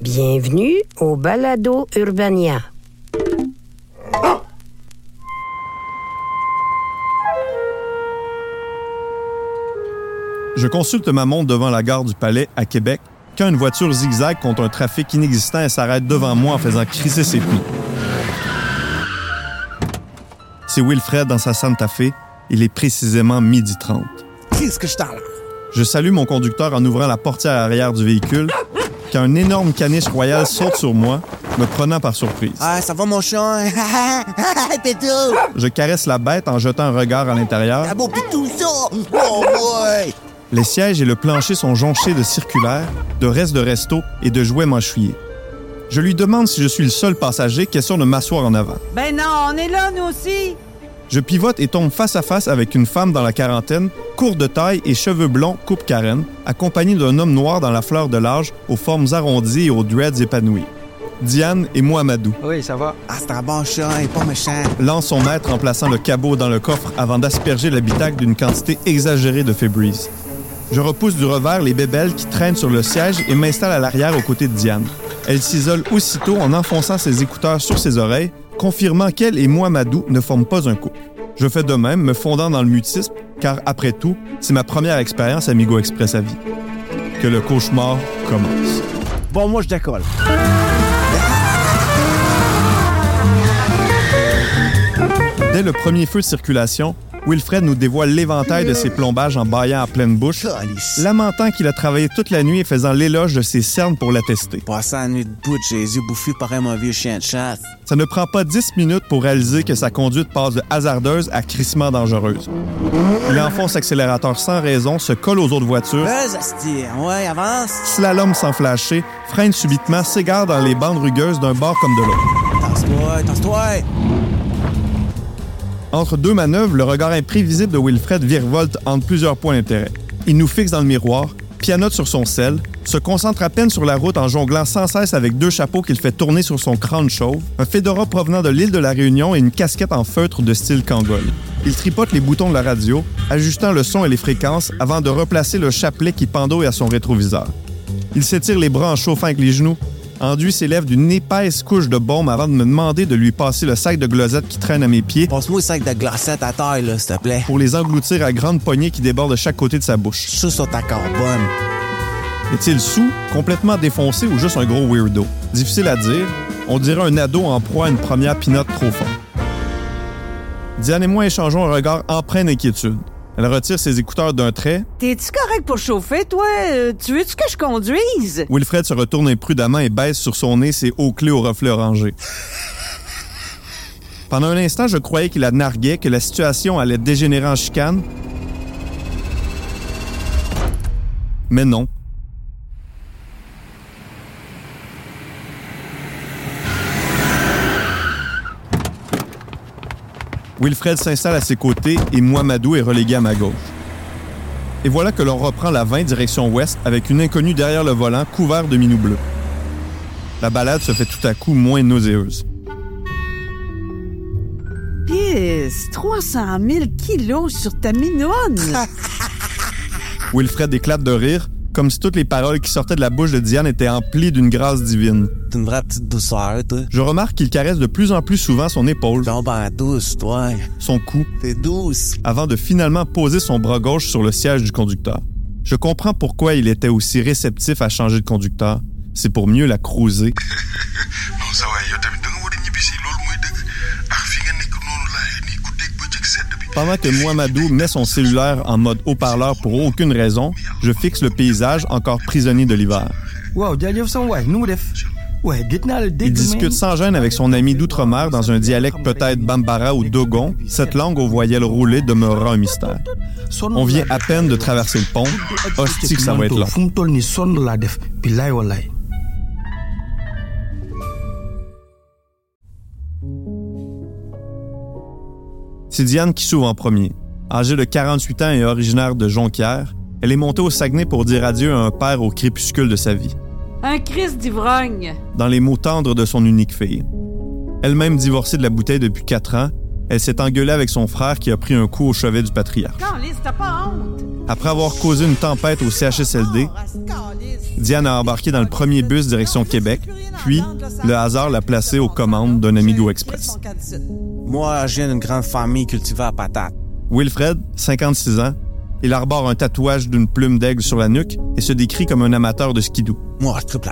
Bienvenue au Balado Urbania. Je consulte ma montre devant la gare du Palais à Québec quand une voiture zigzag contre un trafic inexistant et s'arrête devant moi en faisant crisser ses pneus. C'est Wilfred dans sa Santa Fe. Il est précisément midi 30. Qu'est-ce que je t'en Je salue mon conducteur en ouvrant la portière arrière du véhicule un énorme caniche royal saute sur moi, me prenant par surprise. Ah, ça va mon chien? Pétou! Je caresse la bête en jetant un regard à l'intérieur. Ah bon, Pétou, ça! Oh, boy! Les sièges et le plancher sont jonchés de circulaires, de restes de resto et de jouets mâchouillés. Je lui demande si je suis le seul passager, question de m'asseoir en avant. Ben non, on est là, nous aussi! Je pivote et tombe face à face avec une femme dans la quarantaine, courte de taille et cheveux blonds coupe carène, accompagnée d'un homme noir dans la fleur de l'âge, aux formes arrondies et aux dreads épanouis. Diane et Mohamedou. Oui, ça va. Ah, c'est un bon chien, il est pas méchant. Lance son maître en plaçant le cabot dans le coffre avant d'asperger l'habitacle d'une quantité exagérée de Febreze. Je repousse du revers les bébelles qui traînent sur le siège et m'installe à l'arrière aux côtés de Diane. Elle s'isole aussitôt en enfonçant ses écouteurs sur ses oreilles, confirmant qu'elle et Mohamedou ne forment pas un couple. Je fais de même, me fondant dans le mutisme, car après tout, c'est ma première expérience Amigo Express à vie. Que le cauchemar commence. Bon, moi, je décolle. Dès le premier feu de circulation, Wilfred nous dévoile l'éventail de ses plombages en baillant à pleine bouche, lamentant qu'il a travaillé toute la nuit et faisant l'éloge de ses cernes pour l'attester. Passé la nuit debout de Jésus bouffé par un vieux chien de chasse. Ça ne prend pas 10 minutes pour réaliser que sa conduite passe de hasardeuse à crissement dangereuse. Il enfonce l'accélérateur sans raison, se colle aux autres voitures. Ouais, avance. slalom sans flasher, freine subitement, s'égare dans les bandes rugueuses d'un bord comme de l'autre. Entre deux manœuvres, le regard imprévisible de Wilfred virevolte entre plusieurs points d'intérêt. Il nous fixe dans le miroir, pianote sur son sel, se concentre à peine sur la route en jonglant sans cesse avec deux chapeaux qu'il fait tourner sur son crâne chauve, un fedora provenant de l'île de la Réunion et une casquette en feutre de style Kangol. Il tripote les boutons de la radio, ajustant le son et les fréquences avant de replacer le chapelet qui pendouille à son rétroviseur. Il s'étire les bras en chauffant avec les genoux, enduit ses lèvres d'une épaisse couche de baume avant de me demander de lui passer le sac de glosettes qui traîne à mes pieds Passe-moi le sac de glacettes à taille, là, s'il te plaît. pour les engloutir à grandes poignées qui débordent de chaque côté de sa bouche. Suis sur ta carbone. Est-il sous, complètement défoncé ou juste un gros weirdo? Difficile à dire. On dirait un ado en proie à une première pinotte trop forte. Diane et moi échangeons un regard empreint d'inquiétude. Elle retire ses écouteurs d'un trait. T'es-tu correct pour chauffer, toi? Euh, tu veux-tu que je conduise? Wilfred se retourne imprudemment et baisse sur son nez ses hauts clés au reflet orangé. Pendant un instant, je croyais qu'il la narguait, que la situation allait dégénérer en chicane. Mais non. Wilfred s'installe à ses côtés et Mohamedou est relégué à ma gauche. Et voilà que l'on reprend la 20 direction ouest avec une inconnue derrière le volant couvert de minou bleu. La balade se fait tout à coup moins nauséeuse. Pisse, 300 000 kilos sur ta minonne. Wilfred éclate de rire, comme si toutes les paroles qui sortaient de la bouche de Diane étaient emplies d'une grâce divine. T'es une vraie petite douceur, toi. Je remarque qu'il caresse de plus en plus souvent son épaule, T'es douce, toi. son cou, T'es douce. avant de finalement poser son bras gauche sur le siège du conducteur. Je comprends pourquoi il était aussi réceptif à changer de conducteur. C'est pour mieux la cruiser. non sa waay yow tamit da nga war a ñibbisi loolu mooy dëgg ak fi nga nekk noonu laay nii guddeeg bëccëg sedd bi Pendant que Mohamedou met son cellulaire en mode haut-parleur pour aucune raison, je fixe le paysage encore prisonnier de l'hiver. Il discute sans gêne avec son ami d'outre-mer dans un dialecte peut-être bambara ou dogon. Cette langue aux voyelles roulées demeurera un mystère. On vient à peine de traverser le pont. Hostie ça va être long. C'est Diane qui s'ouvre en premier. Âgée de 48 ans et originaire de Jonquière, elle est montée au Saguenay pour dire adieu à un père au crépuscule de sa vie, Un Christ d'ivrogne. dans les mots tendres de son unique fille. Elle-même divorcée de la bouteille depuis 4 ans, elle s'est engueulée avec son frère qui a pris un coup au chevet du patriarche. Calice, t'as pas honte. Après avoir causé une tempête au CHSLD, Diane a embarqué dans le premier bus direction Québec, puis le hasard l'a placée aux commandes d'un Amigo Express. Moi, je viens d'une grande famille cultivée à patates. Wilfred, 56 ans, il arbore un tatouage d'une plume d'aigle sur la nuque et se décrit comme un amateur de skidoo. Moi, triple.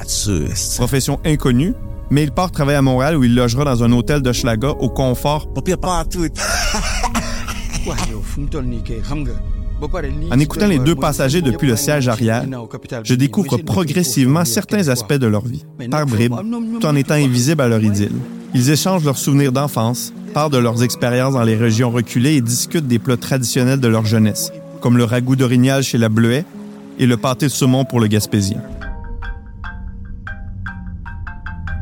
Profession inconnue, mais il part travailler à Montréal où il logera dans un hôtel de Schlaga au confort. En écoutant les deux passagers depuis le siège arrière, je découvre progressivement certains aspects de leur vie, par bribes, tout en étant invisibles à leur idylle. Ils échangent leurs souvenirs d'enfance, parlent de leurs expériences dans les régions reculées et discutent des plats traditionnels de leur jeunesse, comme le ragoût d'orignal chez la Bleuet et le pâté de saumon pour le Gaspésien.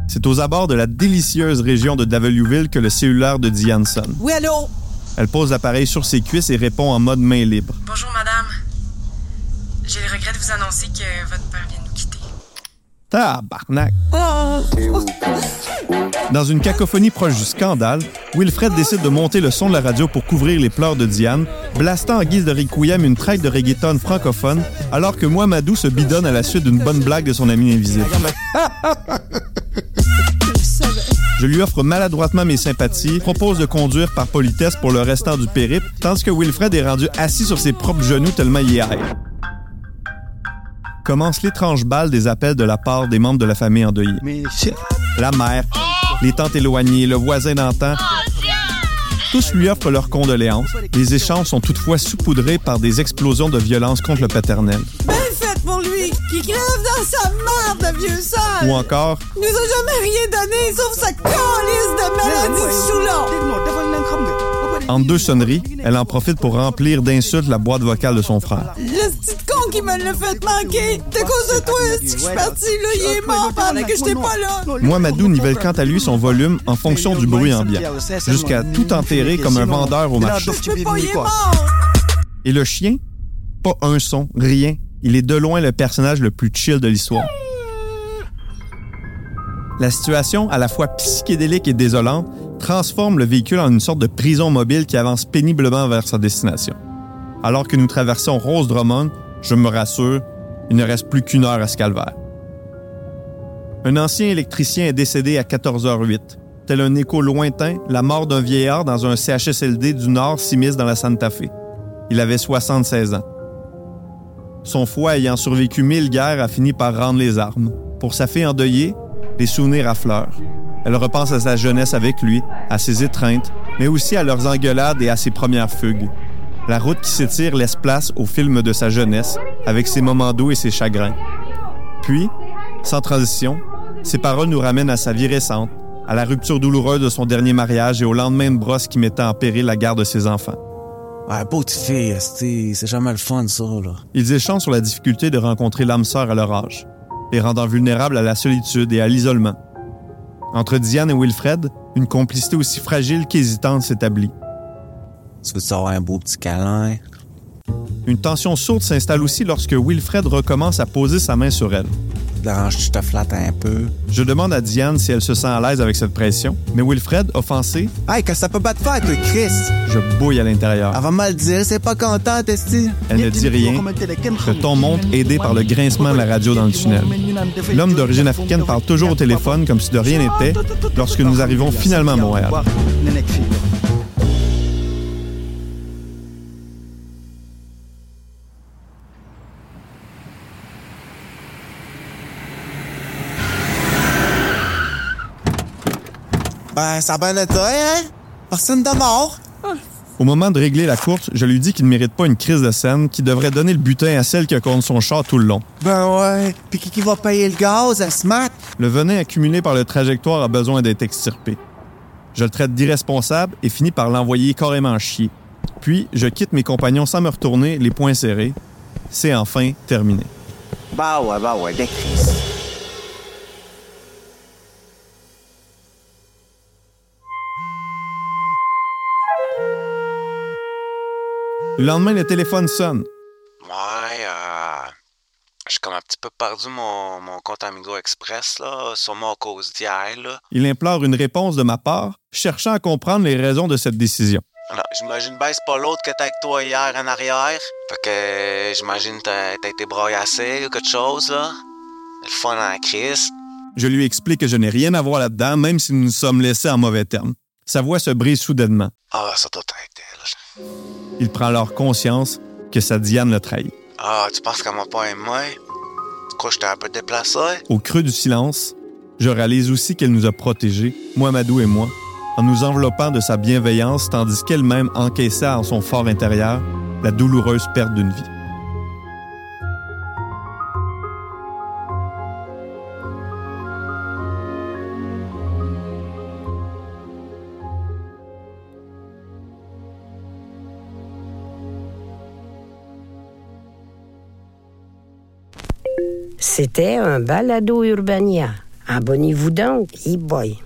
C'est aux abords de la délicieuse région de Daveluville que le cellulaire de Diane sonne. Oui, allô? Elle pose l'appareil sur ses cuisses et répond en mode main libre. Bonjour, madame. J'ai le regret de vous annoncer que votre père vient. Tabarnak! Dans une cacophonie proche du scandale, Wilfred décide de monter le son de la radio pour couvrir les pleurs de Diane, blastant en guise de requiem une traite de reggaeton francophone, alors que Mohamedou se bidonne à la suite d'une bonne blague de son ami invisible. Je lui offre maladroitement mes sympathies, propose de conduire par politesse pour le restant du périple, tandis que Wilfred est rendu assis sur ses propres genoux tellement il high. Commence l'étrange balle des appels de la part des membres de la famille endeuillée. mais shit La mère, les tantes éloignées, le voisin d'antan. Tous lui offrent leurs condoléances. Les échanges sont toutefois saupoudrés par des explosions de violence contre le paternel. Bien fait pour lui, qui crève dans sa merde, vieux sale. Ou encore, Il nous a jamais rien donné, sauf sa calice de maladie pare en deux sonneries, elle en profite pour remplir d'insultes la boîte vocale de son frère. Le petit con qui me l'a fait manquer. C'est à cause de toi, je suis parti, là, il est mort pendant que j'étais pas là. Mohamedou nivelle quant à lui son volume en fonction du bruit ambiant, jusqu'à tout enterrer comme un vendeur au marché. Je peux pas, il est mort. Et le chien? Pas un son, rien. Il est de loin le personnage le plus chill de l'histoire. La situation, à la fois psychédélique et désolante, transforme le véhicule en une sorte de prison mobile qui avance péniblement vers sa destination. Alors que nous traversons Rose Drummond, je me rassure, il ne reste plus qu'une heure à ce calvaire. Un ancien électricien est décédé à 14h08. Tel un écho lointain, la mort d'un vieillard dans un CHSLD du Nord s'immisce dans la Santa Fe. Il avait 76 ans. Son foie ayant survécu mille guerres a fini par rendre les armes. Pour sa fille endeuillée, les souvenirs affleurent. Elle repense à sa jeunesse avec lui, à ses étreintes, mais aussi à leurs engueulades et à ses premières fugues. La route qui s'étire laisse place au film de sa jeunesse, avec ses moments doux et ses chagrins. Puis, sans transition, ses paroles nous ramènent à sa vie récente, à la rupture douloureuse de son dernier mariage et au lendemain de brosse qui mettait en péril la garde de ses enfants. Ouais, petite fille, c'est jamais le fun, ça, là. Ils échangent sur la difficulté de rencontrer l'âme sœur à leur âge, les rendant vulnérables à la solitude et à l'isolement. Entre Diane et Wilfred, une complicité aussi fragile qu'hésitante s'établit. Tu veux avoir un beau petit câlin? Une tension sourde s'installe aussi lorsque Wilfred recommence à poser sa main sur elle. Dérange, tu te flattes un peu. Je demande à Diane si elle se sent à l'aise avec cette pression, mais Wilfred, offensé, Hey, que ça peut pas te faire, toi, Chris? je bouille à l'intérieur. Elle va mal dire, c'est pas contente, esti. Elle ne dit rien. Le ton monte, aidé par le grincement de la radio dans le tunnel. L'homme d'origine africaine parle toujours au téléphone comme si de rien n'était lorsque nous arrivons finalement à Montréal. Ben, ça a bien été, hein? Personne de mort. Au moment de régler la course, je lui dis qu'il ne mérite pas une crise de scène, qui devrait donner le butin à celle qui a conduit son char tout le long. Ben ouais. Puis qui, qui va payer le gaz à ce mat? Le venin accumulé par le trajectoire a besoin d'être extirpé. Je le traite d'irresponsable et finis par l'envoyer carrément chier. Puis, je quitte mes compagnons sans me retourner, les poings serrés. C'est enfin terminé. Bah ouais, bah ouais, des Chris. Le lendemain, le téléphone sonne. Ouais, euh, j'ai comme un petit peu perdu mon, mon compte Amigo Express, là, sûrement à cause d'hier, là. Il implore une réponse de ma part, cherchant à comprendre les raisons de cette décision. Alors, j'imagine ben c'est pas l'autre que t'as avec toi hier en arrière. Fait que j'imagine t'as t'as été braillassé ou quelque chose, là. Le fun en crise. Je lui explique que je n'ai rien à voir là-dedans, même si nous nous sommes laissés en mauvais termes. Sa voix se brise soudainement. Ah, ça doit être. Il prend alors conscience que sa Diane le trahit. Ah, tu penses qu'elle m'a pas aimé? Tu crois que j'étais un peu déplacé? Au creux du silence, je réalise aussi qu'elle nous a protégés, Mohamedou et moi, en nous enveloppant de sa bienveillance tandis qu'elle-même encaissait en son fort intérieur la douloureuse perte d'une vie. C'était un balado Urbania. Abonnez-vous donc, e-boy.